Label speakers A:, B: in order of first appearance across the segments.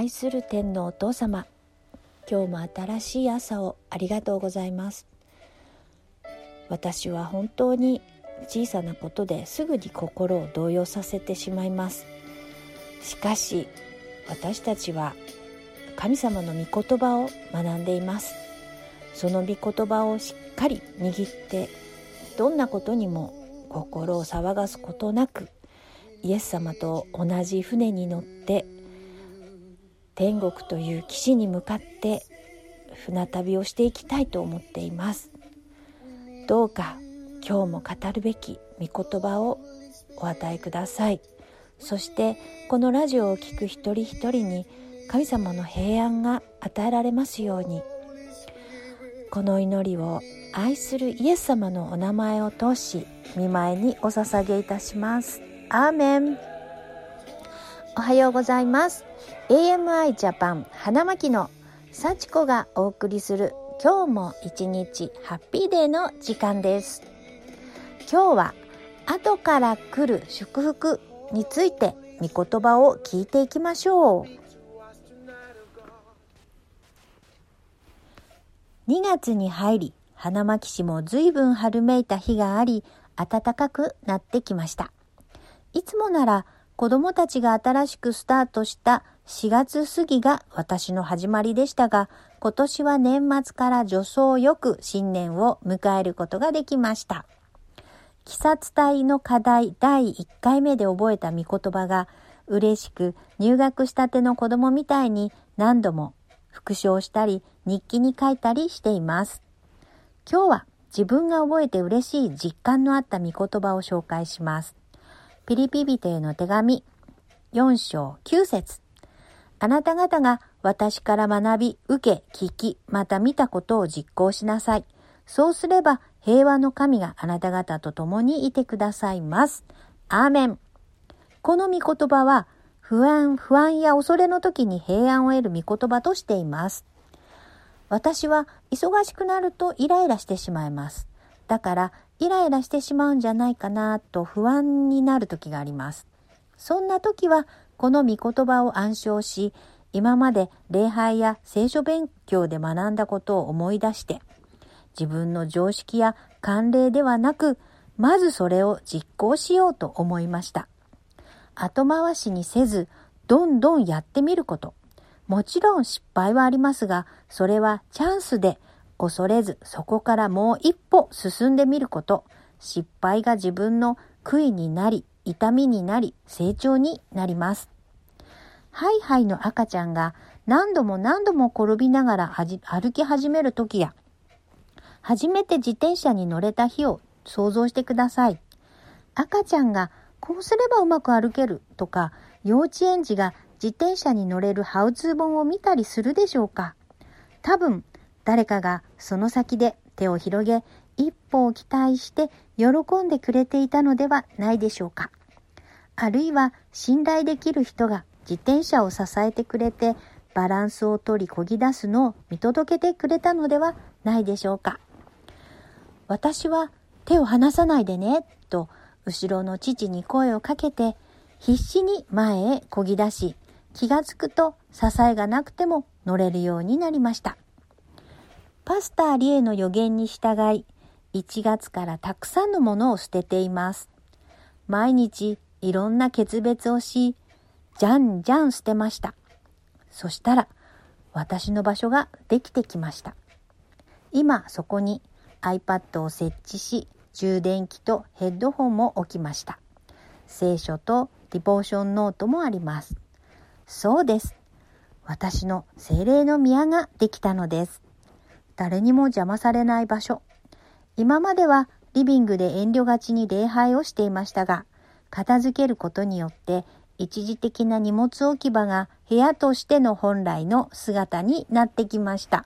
A: 愛する天のお父様。今日も新しい朝をありがとうございます。私は本当に小さなことですぐに心を動揺させてしまいます。しかし私たちは神様の御言葉を学んでいます。その御言葉をしっかり握ってどんなことにも心を騒がすことなくイエス様と同じ船に乗って天国という岸に向かって船旅をしていきたいと思っています。どうか今日も語るべき御言葉をお与えください。そしてこのラジオを聴く一人一人に神様の平安が与えられますように。この祈りを愛するイエス様のお名前を通し見舞いにお捧げいたします。アーメン。おはようございます。AMI ジャパン花巻の幸子がお送りする今日も一日ハッピーデーの時間です。今日は後から来る祝福について御言葉を聞いていきましょう。2月に入り花巻市も随分春めいた日があり暖かくなってきました。いつもなら子供たちが新しくスタートした4月過ぎが私の始まりでしたが、今年は年末から助走よく新年を迎えることができました。鬼殺隊の課題第1回目で覚えた御言葉が嬉しく入学したての子供みたいに何度も復唱したり日記に書いたりしています。今日は自分が覚えて嬉しい実感のあった御言葉を紹介します。ピリピ人への手紙4章9節あなた方が私から学び、受け、聞き、また見たことを実行しなさい。そうすれば平和の神があなた方と共にいてくださいます。アーメン。この御言葉は不安、不安や恐れの時に平安を得る御言葉としています。私は忙しくなるとイライラしてしまいます。だからイライラしてしまうんじゃないかなと不安になる時があります。そんな時はこの御言葉を暗唱し、今まで礼拝や聖書勉強で学んだことを思い出して、自分の常識や慣例ではなく、まずそれを実行しようと思いました。後回しにせず、どんどんやってみること。もちろん失敗はありますが、それはチャンスで恐れずそこからもう一歩進んでみること。失敗が自分の悔いになり、痛みになり、成長になります。ハイハイの赤ちゃんが何度も何度も転びながら歩き始める時や、初めて自転車に乗れた日を想像してください。赤ちゃんがこうすればうまく歩けるとか、幼稚園児が自転車に乗れるハウツー本を見たりするでしょうか多分誰かがその先で手を広げ、一歩を期待して喜んでくれていたのではないでしょうか。あるいは信頼できる人が自転車を支えてくれてバランスを取りこぎ出すのを見届けてくれたのではないでしょうか。私は手を離さないでね、と後ろの父に声をかけて必死に前へこぎ出し、気がつくと支えがなくても乗れるようになりました。パスターリエの予言に従い、1月からたくさんのものを捨てています。毎日いろんな決別をし、じゃんじゃん捨てました。そしたら、私の場所ができてきました。今そこに iPad を設置し、充電器とヘッドホンも置きました。聖書とディボーションノートもあります。そうです。私の精霊の宮ができたのです。誰にも邪魔されない場所。今まではリビングで遠慮がちに礼拝をしていましたが、片付けることによって一時的な荷物置き場が部屋としての本来の姿になってきました。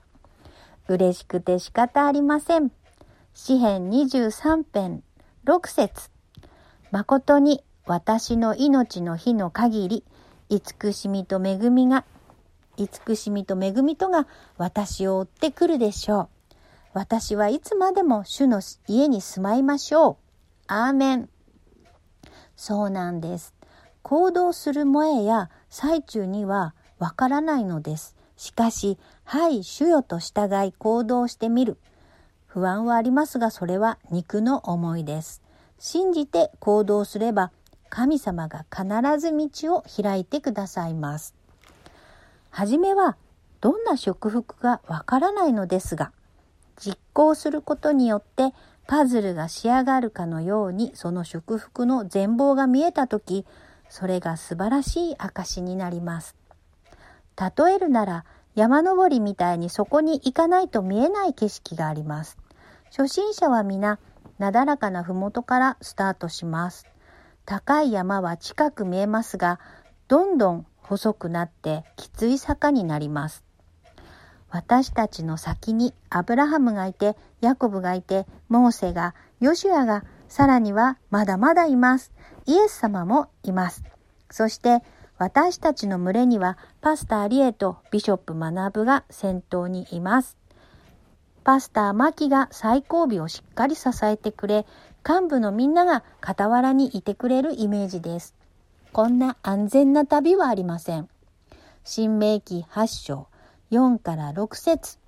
A: 嬉しくて仕方ありません。詩編23編6節誠に私の命の日の限り、慈しみと恵みが慈しみと恵みとが私を追ってくるでしょう。私はいつまでも主の家に住まいましょう。アーメン。そうなんです。行動する前や最中にはわからないのです。しかし、はい、主よと従い行動してみる。不安はありますが、それは肉の思いです。信じて行動すれば、神様が必ず道を開いてくださいます。はじめは、どんな祝福がわからないのですが、実行することによってパズルが仕上がるかのようにその祝福の全貌が見えたとき、それが素晴らしい証になります。例えるなら山登りみたいにそこに行かないと見えない景色があります。初心者は皆、なだらかな麓からスタートします。高い山は近く見えますが、どんどん細くなってきつい坂になります。私たちの先にアブラハムがいて、ヤコブがいて、モーセが、ヨシュアが、さらにはまだまだいます。イエス様もいます。そして私たちの群れにはパスターリエとビショップ学が先頭にいます。パスターマキが最後尾をしっかり支えてくれ、幹部のみんなが傍らにいてくれるイメージです。こんな安全な旅はありません。新明記8章4から6節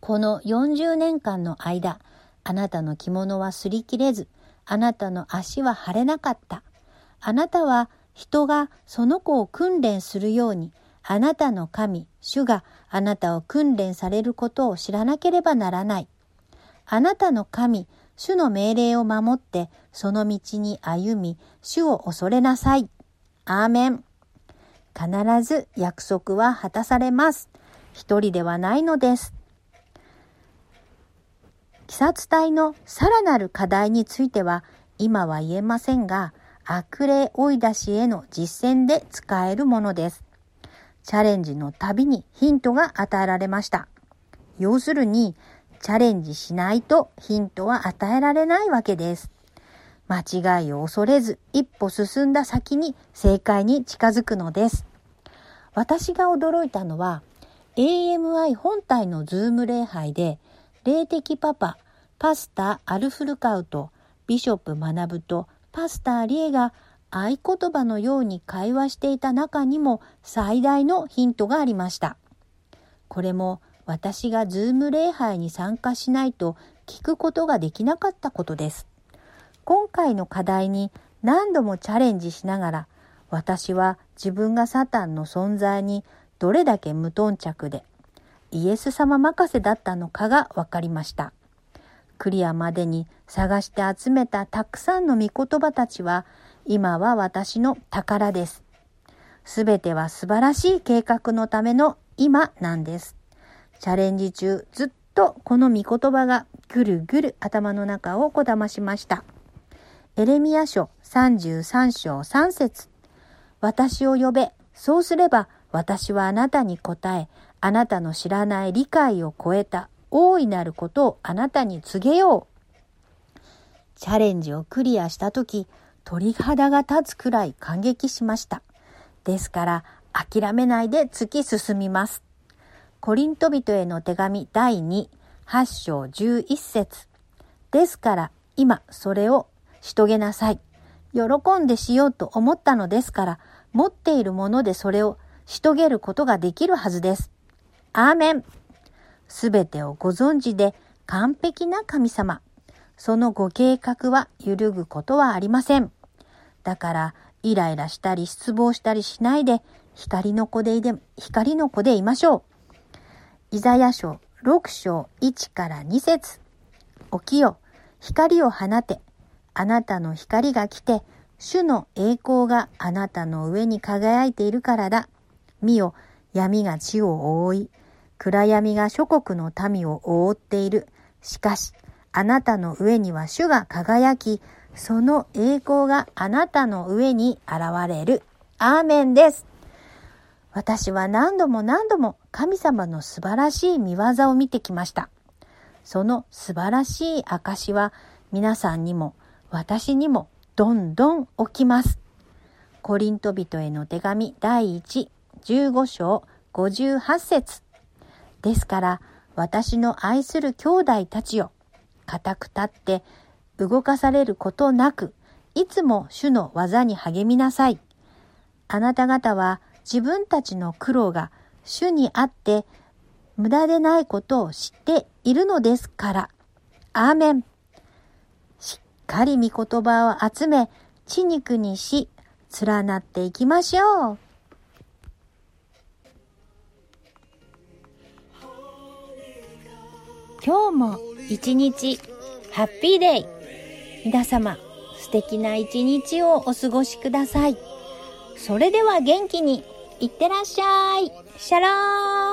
A: この40年間の間、あなたの着物は擦り切れず、あなたの足は腫れなかった。あなたは人がその子を訓練するように、あなたの神、主があなたを訓練されることを知らなければならない。あなたの神、主の命令を守って、その道に歩み、主を恐れなさい。アーメン。必ず約束は果たされます。一人ではないのです。鬼殺隊のさらなる課題については、今は言えませんが、悪霊追い出しへの実践で使えるものです。チャレンジのたびにヒントが与えられました。要するに、チャレンジしないとヒントは与えられないわけです。間違いを恐れず一歩進んだ先に正解に近づくのです。私が驚いたのは AMI 本体のズーム礼拝で霊的パパ、パスタアルフルカウト、ビショップ学とパスターリエが合言葉のように会話していた中にも最大のヒントがありました。これも私がズーム礼拝に参加しないと聞くことができなかったことです。今回の課題に何度もチャレンジしながら私は自分がサタンの存在にどれだけ無頓着でイエス様任せだったのかが分かりました。クリアまでに探して集めたたくさんの御言葉たちは今は私の宝です。すべては素晴らしい計画のための今なんです。チャレンジ中ずっとこの御言葉がぐるぐる頭の中をこだましました。エレミア書33章3節私を呼べ。そうすれば私はあなたに答え、あなたの知らない理解を超えた大いなることをあなたに告げよう。チャレンジをクリアしたとき、鳥肌が立つくらい感激しました。ですから、諦めないで突き進みます。コリント人への手紙第2、8章11節ですから、今それをし遂げなさい。喜んでしようと思ったのですから、持っているものでそれをし遂げることができるはずです。アーメンすべてをご存知で完璧な神様。そのご計画は揺るぐことはありません。だから、イライラしたり失望したりしないで、光の子でいで、光の子でいましょう。イザヤ書6章1から2節起きよ、光を放て。あなたの光が来て、主の栄光があなたの上に輝いているからだ。見よ、闇が地を覆い、暗闇が諸国の民を覆っている。しかし、あなたの上には主が輝き、その栄光があなたの上に現れる。アーメンです。私は何度も何度も神様の素晴らしい見業を見てきました。その素晴らしい証は皆さんにも私にもどんどん起きます。コリント人への手紙第1、15章58節ですから、私の愛する兄弟たちよ、固く立って動かされることなく、いつも主の技に励みなさい。あなた方は自分たちの苦労が主にあって無駄でないことを知っているのですから。アーメン。しっかり御言葉を集め、血肉にし、連なっていきましょう。今日も一日ハッピーデイ皆様素敵な一日をお過ごしください。それでは元気にいってらっしゃい。シャローン。